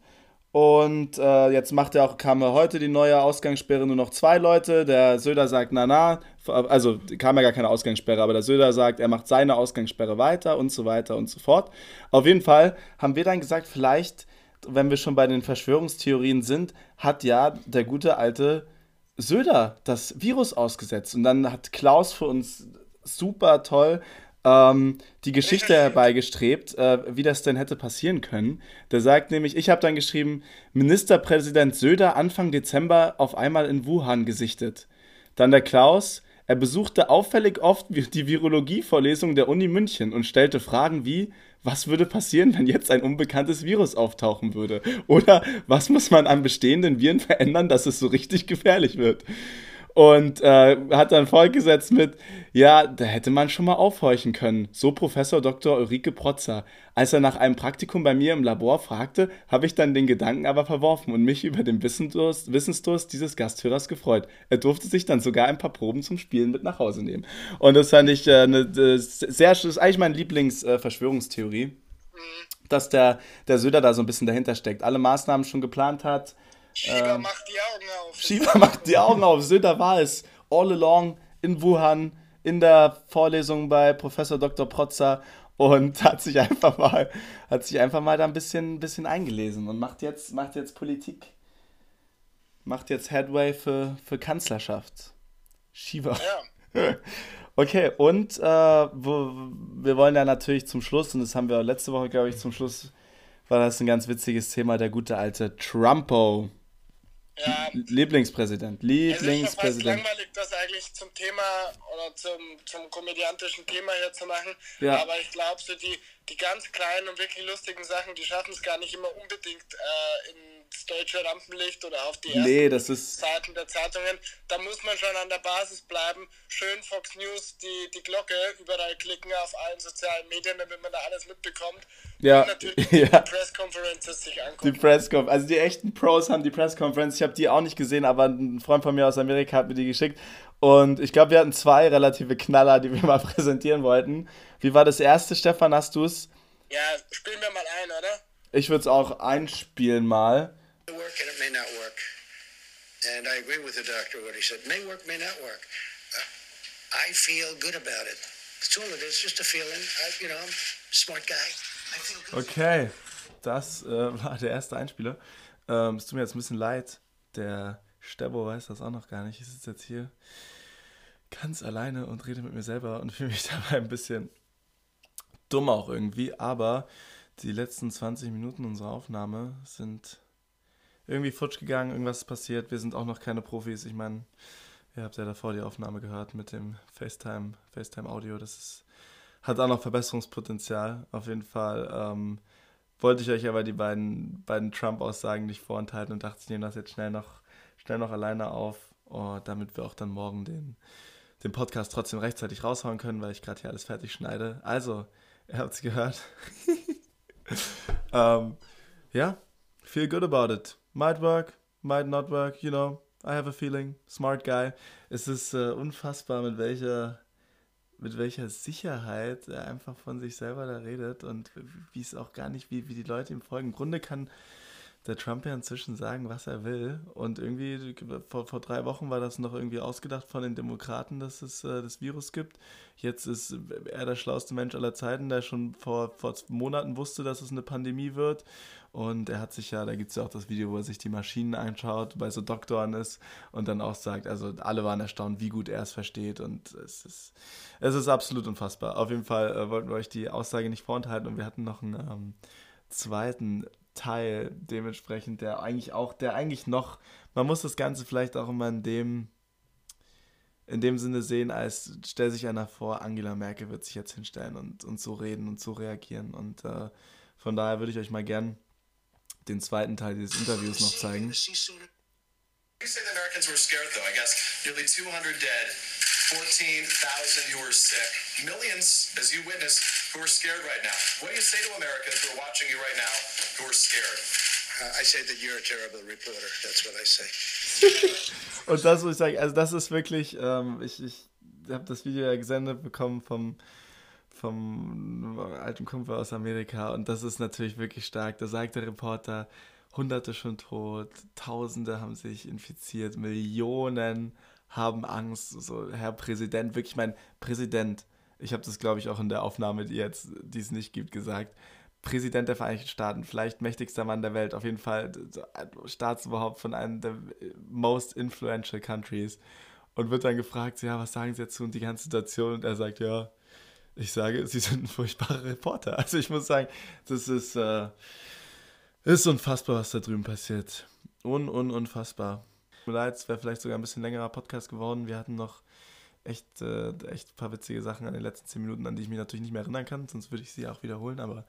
A: Und äh, jetzt macht er auch, kam ja heute die neue Ausgangssperre nur noch zwei Leute. Der Söder sagt, na na, also kam ja gar keine Ausgangssperre, aber der Söder sagt, er macht seine Ausgangssperre weiter und so weiter und so fort. Auf jeden Fall haben wir dann gesagt, vielleicht, wenn wir schon bei den Verschwörungstheorien sind, hat ja der gute alte Söder das Virus ausgesetzt. Und dann hat Klaus für uns super toll ähm, die Geschichte herbeigestrebt, äh, wie das denn hätte passieren können. Der sagt nämlich, ich habe dann geschrieben, Ministerpräsident Söder Anfang Dezember auf einmal in Wuhan gesichtet. Dann der Klaus, er besuchte auffällig oft [LAUGHS] die Virologie-Vorlesung der Uni München und stellte Fragen wie, was würde passieren, wenn jetzt ein unbekanntes Virus auftauchen würde? Oder was muss man an bestehenden Viren verändern, dass es so richtig gefährlich wird? Und äh, hat dann fortgesetzt mit, ja, da hätte man schon mal aufhorchen können. So Professor Dr. Ulrike Protzer. Als er nach einem Praktikum bei mir im Labor fragte, habe ich dann den Gedanken aber verworfen und mich über den Wissensdurst, Wissensdurst dieses Gasthörers gefreut. Er durfte sich dann sogar ein paar Proben zum Spielen mit nach Hause nehmen. Und das fand ich äh, eine äh, sehr, das ist eigentlich meine Lieblings-Verschwörungstheorie, dass der, der Söder da so ein bisschen dahinter steckt. Alle Maßnahmen schon geplant hat.
B: Schieber
A: Ähm,
B: macht die Augen auf.
A: Schieber macht die Augen auf. Söder war es all along in Wuhan in der Vorlesung bei Professor Dr. Protzer und [LAUGHS] hat sich einfach mal, hat sich einfach mal da ein bisschen, bisschen eingelesen und macht jetzt, macht jetzt Politik. Macht jetzt Headway für, für Kanzlerschaft. Schieber.
B: Ja. [LAUGHS]
A: Okay, und äh, wir wollen ja natürlich zum Schluss, und das haben wir letzte Woche, glaube ich, zum Schluss, war das ein ganz witziges Thema, der gute alte Trumpo.
B: Ja.
A: Lieblingspräsident.
B: Es ist schon fast
A: Lieblingspräsident.
B: langweilig, das eigentlich zum Thema oder zum, zum komödiantischen Thema hier zu machen.
A: Ja.
B: Aber ich glaube, so die, die ganz kleinen und wirklich lustigen Sachen, die schaffen es gar nicht immer unbedingt äh, ins deutsche Rampenlicht oder auf die ersten
A: Nee, das ist.
B: Seiten der Zeitungen. Da muss man schon an der Basis bleiben. Schön Fox News, die, die Glocke überall klicken auf allen sozialen Medien, damit man da alles mitbekommt.
A: Ja,
B: Und natürlich [LAUGHS]
A: ja.
B: die Pressconferences sich
A: Die
B: angucken.
A: Pressconference, also die echten Pros haben die Pressconference. Ich habe die auch nicht gesehen, aber ein Freund von mir aus Amerika hat mir die geschickt. Und ich glaube, wir hatten zwei relative Knaller, die wir [LAUGHS] mal präsentieren wollten. Wie war das erste, Stefan? Hast du es?
B: Ja, spielen wir mal ein, oder?
A: Ich würde es auch einspielen mal.
D: work and it may not work. And I agree with the doctor what he said. May work, may not work. Uh, I feel good about it. That's all it is, just a feeling. I, you know, I'm a smart guy. I feel good.
A: Okay, das äh, [LAUGHS] war der erste Einspieler. Ähm, es tut mir jetzt ein bisschen leid. Der Stebo weiß das auch noch gar nicht. Ich sitze jetzt hier ganz alleine und rede mit mir selber und [LAUGHS] fühle mich dabei ein bisschen dumm auch irgendwie. Aber die letzten 20 Minuten unserer Aufnahme sind irgendwie futsch gegangen. Irgendwas ist passiert. Wir sind auch noch keine Profis. Ich meine, ihr habt ja davor die Aufnahme gehört mit dem FaceTime, FaceTime Audio. Das ist, hat auch noch Verbesserungspotenzial. Auf jeden Fall. Ähm, wollte ich euch aber die beiden, beiden Trump-Aussagen nicht vorenthalten und dachte, ich nehme das jetzt schnell noch, schnell noch alleine auf, oh, damit wir auch dann morgen den, den Podcast trotzdem rechtzeitig raushauen können, weil ich gerade hier alles fertig schneide. Also, ihr habt es gehört. [LAUGHS] ähm, ja, feel good about it. Might work, might not work, you know. I have a feeling. Smart guy. Es ist äh, unfassbar, mit welcher mit welcher Sicherheit er einfach von sich selber da redet und wie es auch gar nicht, wie, wie die Leute ihm folgen. Im Grunde kann der Trump ja inzwischen sagen, was er will. Und irgendwie, vor, vor drei Wochen war das noch irgendwie ausgedacht von den Demokraten, dass es äh, das Virus gibt. Jetzt ist er der schlauste Mensch aller Zeiten, der schon vor, vor Monaten wusste, dass es eine Pandemie wird. Und er hat sich ja, da gibt es ja auch das Video, wo er sich die Maschinen anschaut, bei so Doktoren ist und dann auch sagt, also alle waren erstaunt, wie gut er es versteht. Und es ist, es ist absolut unfassbar. Auf jeden Fall äh, wollten wir euch die Aussage nicht vorenthalten und wir hatten noch einen ähm, zweiten Teil dementsprechend, der eigentlich auch, der eigentlich noch, man muss das Ganze vielleicht auch immer in dem, in dem Sinne sehen, als stellt sich einer vor, Angela Merkel wird sich jetzt hinstellen und, und so reden und so reagieren. Und äh, von daher würde ich euch mal gern den zweiten Teil dieses Interviews noch zeigen.
D: You
E: say the Americans were scared, though. I guess nearly 200 dead, 14,000 who are sick, millions, as you witnessed, who are scared right now. What do you say to Americans who are watching [LAUGHS]
A: Und das muss ich sagen, also das ist wirklich, ähm, ich, ich habe das Video ja gesendet bekommen vom, vom alten Kumpel aus Amerika und das ist natürlich wirklich stark. Da sagt der Reporter, Hunderte schon tot, Tausende haben sich infiziert, Millionen haben Angst. So, Herr Präsident, wirklich mein Präsident, ich habe das glaube ich auch in der Aufnahme, die jetzt, die es nicht gibt, gesagt. Präsident der Vereinigten Staaten, vielleicht mächtigster Mann der Welt, auf jeden Fall Staatsoberhaupt von einem der most influential countries und wird dann gefragt, ja, was sagen Sie dazu und die ganze Situation und er sagt, ja, ich sage, Sie sind ein furchtbarer Reporter. [LAUGHS] Also ich muss sagen, das ist, äh, ist unfassbar, was da drüben passiert. Un, un, unfassbar. Tut mir leid, es wäre vielleicht sogar ein bisschen längerer Podcast geworden. Wir hatten noch echt, äh, echt ein paar witzige Sachen an den letzten 10 Minuten, an die ich mich natürlich nicht mehr erinnern kann, sonst würde ich sie auch wiederholen, aber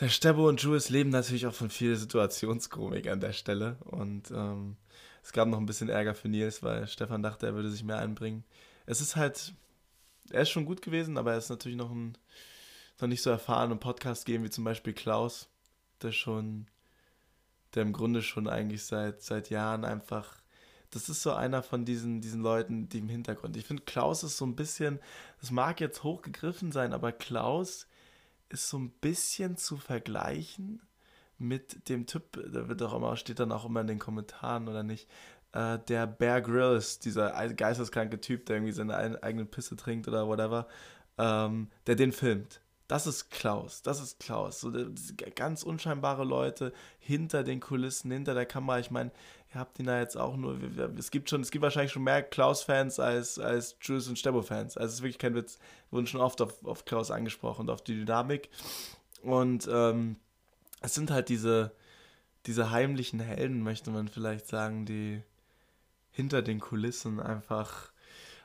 A: der Stebo und Jules leben natürlich auch von viel Situationskomik an der Stelle und ähm, es gab noch ein bisschen Ärger für Nils, weil Stefan dachte, er würde sich mehr einbringen. Es ist halt, er ist schon gut gewesen, aber er ist natürlich noch ein noch nicht so erfahren im Podcast geben wie zum Beispiel Klaus, der schon, der im Grunde schon eigentlich seit, seit Jahren einfach das ist so einer von diesen, diesen Leuten, die im Hintergrund. Ich finde, Klaus ist so ein bisschen, das mag jetzt hochgegriffen sein, aber Klaus ist so ein bisschen zu vergleichen mit dem Typ, da wird auch immer, steht dann auch immer in den Kommentaren oder nicht, äh, der Bear Grylls, dieser geisteskranke Typ, der irgendwie seine eigene Pisse trinkt oder whatever, ähm, der den filmt. Das ist Klaus, das ist Klaus. So ganz unscheinbare Leute hinter den Kulissen, hinter der Kamera. Ich meine, ihr habt ihn da jetzt auch nur. Es gibt schon, es gibt wahrscheinlich schon mehr Klaus-Fans als, als Jules und Stebo-Fans. Also es ist wirklich kein Witz. Wir wurden schon oft auf, auf Klaus angesprochen und auf die Dynamik. Und ähm, es sind halt diese, diese heimlichen Helden, möchte man vielleicht sagen, die hinter den Kulissen einfach,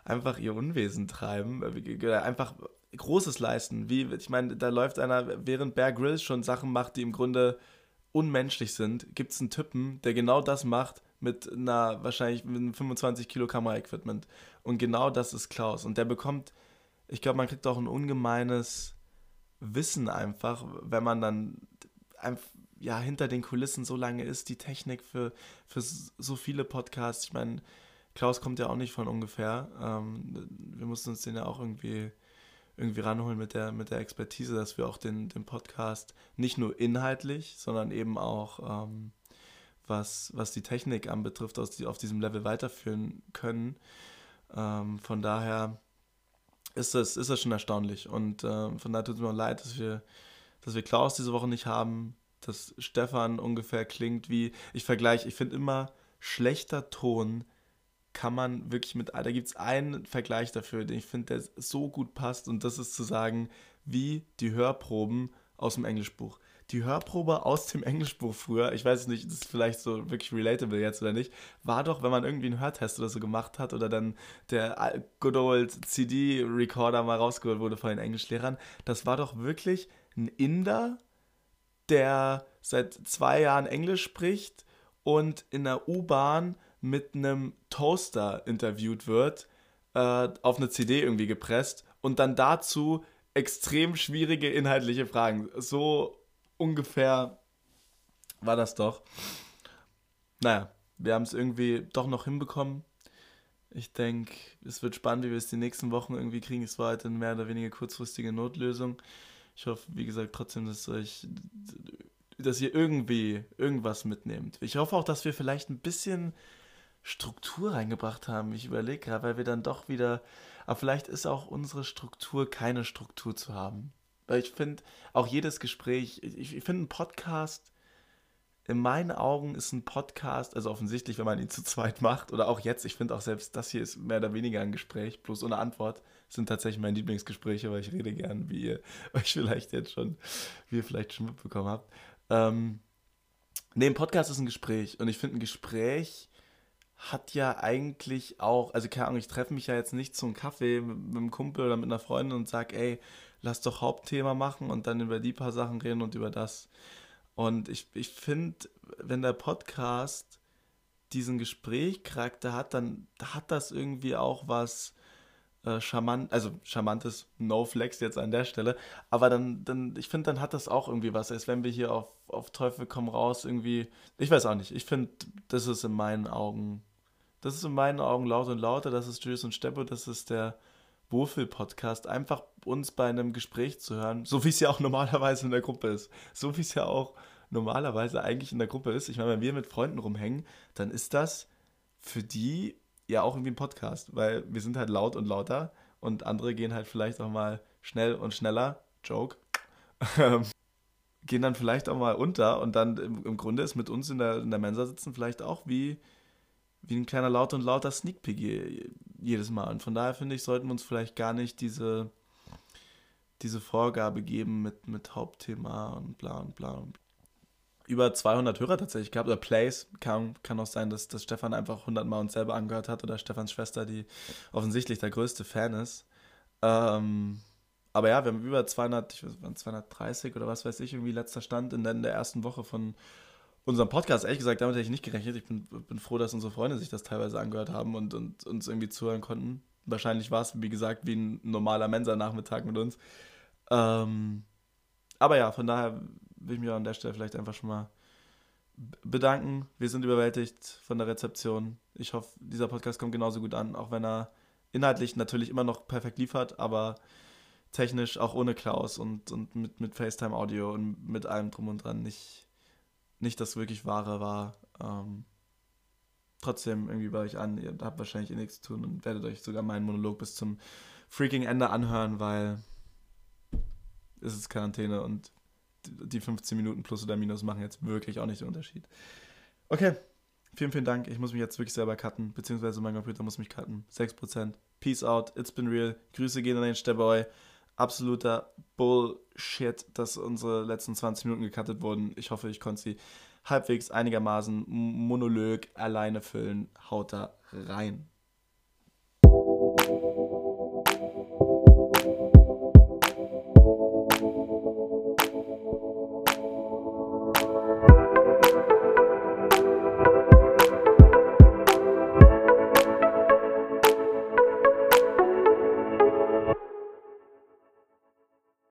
A: einfach ihr Unwesen treiben. Einfach Großes leisten. Wie, ich meine, da läuft einer, während Bear Grylls schon Sachen macht, die im Grunde unmenschlich sind, gibt es einen Typen, der genau das macht mit einer, wahrscheinlich mit einem 25 Kilo Kamera-Equipment. Und genau das ist Klaus. Und der bekommt, ich glaube, man kriegt auch ein ungemeines Wissen einfach, wenn man dann ja, hinter den Kulissen so lange ist, die Technik für, für so viele Podcasts. Ich meine, Klaus kommt ja auch nicht von ungefähr. Ähm, wir mussten uns den ja auch irgendwie, irgendwie ranholen mit der, mit der Expertise, dass wir auch den, den Podcast nicht nur inhaltlich, sondern eben auch ähm, was, was die Technik anbetrifft, aus, auf diesem Level weiterführen können. Ähm, von daher ist das, ist das schon erstaunlich. Und äh, von daher tut es mir auch leid, dass wir, dass wir Klaus diese Woche nicht haben, dass Stefan ungefähr klingt wie, ich vergleiche, ich finde immer schlechter Ton kann man wirklich mit, da gibt es einen Vergleich dafür, den ich finde, der so gut passt und das ist zu sagen, wie die Hörproben aus dem Englischbuch. Die Hörprobe aus dem Englischbuch früher, ich weiß nicht, das ist vielleicht so wirklich relatable jetzt oder nicht, war doch, wenn man irgendwie einen Hörtest oder so gemacht hat oder dann der good old CD-Recorder mal rausgeholt wurde von den Englischlehrern, das war doch wirklich ein Inder, der seit zwei Jahren Englisch spricht und in der U-Bahn mit einem Toaster interviewt wird, äh, auf eine CD irgendwie gepresst und dann dazu extrem schwierige inhaltliche Fragen. So ungefähr war das doch. Naja, wir haben es irgendwie doch noch hinbekommen. Ich denke, es wird spannend, wie wir es die nächsten Wochen irgendwie kriegen. Es war halt eine mehr oder weniger kurzfristige Notlösung. Ich hoffe, wie gesagt, trotzdem, dass euch, dass ihr irgendwie irgendwas mitnehmt. Ich hoffe auch, dass wir vielleicht ein bisschen Struktur reingebracht haben. Ich überlege gerade, weil wir dann doch wieder, aber vielleicht ist auch unsere Struktur keine Struktur zu haben. Weil ich finde, auch jedes Gespräch, ich, ich finde, ein Podcast, in meinen Augen ist ein Podcast, also offensichtlich, wenn man ihn zu zweit macht, oder auch jetzt, ich finde auch selbst das hier ist mehr oder weniger ein Gespräch, bloß ohne Antwort, sind tatsächlich meine Lieblingsgespräche, weil ich rede gern, wie ihr [LAUGHS] euch vielleicht jetzt schon, wie ihr vielleicht schon mitbekommen habt. Ähm, nee, ein Podcast ist ein Gespräch und ich finde, ein Gespräch hat ja eigentlich auch, also keine Ahnung, ich treffe mich ja jetzt nicht zum Kaffee mit, mit einem Kumpel oder mit einer Freundin und sage, ey, lass doch Hauptthema machen und dann über die paar Sachen reden und über das. Und ich, ich finde, wenn der Podcast diesen Gesprächcharakter hat, dann hat das irgendwie auch was äh, charmant, also charmantes No Flex jetzt an der Stelle, aber dann, dann ich finde, dann hat das auch irgendwie was, als wenn wir hier auf, auf Teufel komm raus irgendwie, ich weiß auch nicht, ich finde, das ist in meinen Augen, das ist in meinen Augen laut und lauter, das ist Julius und Steppo, das ist der Wurfel-Podcast, einfach uns bei einem Gespräch zu hören, so wie es ja auch normalerweise in der Gruppe ist. So wie es ja auch normalerweise eigentlich in der Gruppe ist. Ich meine, wenn wir mit Freunden rumhängen, dann ist das für die ja auch irgendwie ein Podcast, weil wir sind halt laut und lauter und andere gehen halt vielleicht auch mal schnell und schneller, Joke, ähm, gehen dann vielleicht auch mal unter und dann im, im Grunde ist mit uns in der, in der Mensa sitzen vielleicht auch wie wie ein kleiner laut und lauter Sneak Peek jedes Mal. Und von daher finde ich, sollten wir uns vielleicht gar nicht diese, diese Vorgabe geben mit, mit Hauptthema und bla und bla. Über 200 Hörer tatsächlich gehabt, oder Plays. Kann, kann auch sein, dass, dass Stefan einfach 100 Mal uns selber angehört hat oder Stefans Schwester, die offensichtlich der größte Fan ist. Ähm, aber ja, wir haben über 200, ich weiß, 230 oder was weiß ich, irgendwie letzter Stand in der, in der ersten Woche von unserem Podcast, ehrlich gesagt, damit hätte ich nicht gerechnet. Ich bin, bin froh, dass unsere Freunde sich das teilweise angehört haben und, und uns irgendwie zuhören konnten. Wahrscheinlich war es, wie gesagt, wie ein normaler Mensa-Nachmittag mit uns. Ähm, aber ja, von daher will ich mich an der Stelle vielleicht einfach schon mal bedanken. Wir sind überwältigt von der Rezeption. Ich hoffe, dieser Podcast kommt genauso gut an, auch wenn er inhaltlich natürlich immer noch perfekt liefert, aber technisch auch ohne Klaus und, und mit, mit FaceTime-Audio und mit allem drum und dran nicht, nicht das wirklich Wahre war. Ähm, trotzdem irgendwie bei euch an. Ihr habt wahrscheinlich eh nichts zu tun und werdet euch sogar meinen Monolog bis zum freaking Ende anhören, weil es ist Quarantäne und die 15 Minuten plus oder minus machen jetzt wirklich auch nicht den Unterschied. Okay, vielen, vielen Dank. Ich muss mich jetzt wirklich selber cutten, beziehungsweise mein Computer muss mich cutten. 6%. Peace out. It's been real. Grüße gehen an den Steboy absoluter Bullshit, dass unsere letzten 20 Minuten gecuttet wurden. Ich hoffe, ich konnte sie halbwegs einigermaßen monolog alleine füllen. Haut da rein.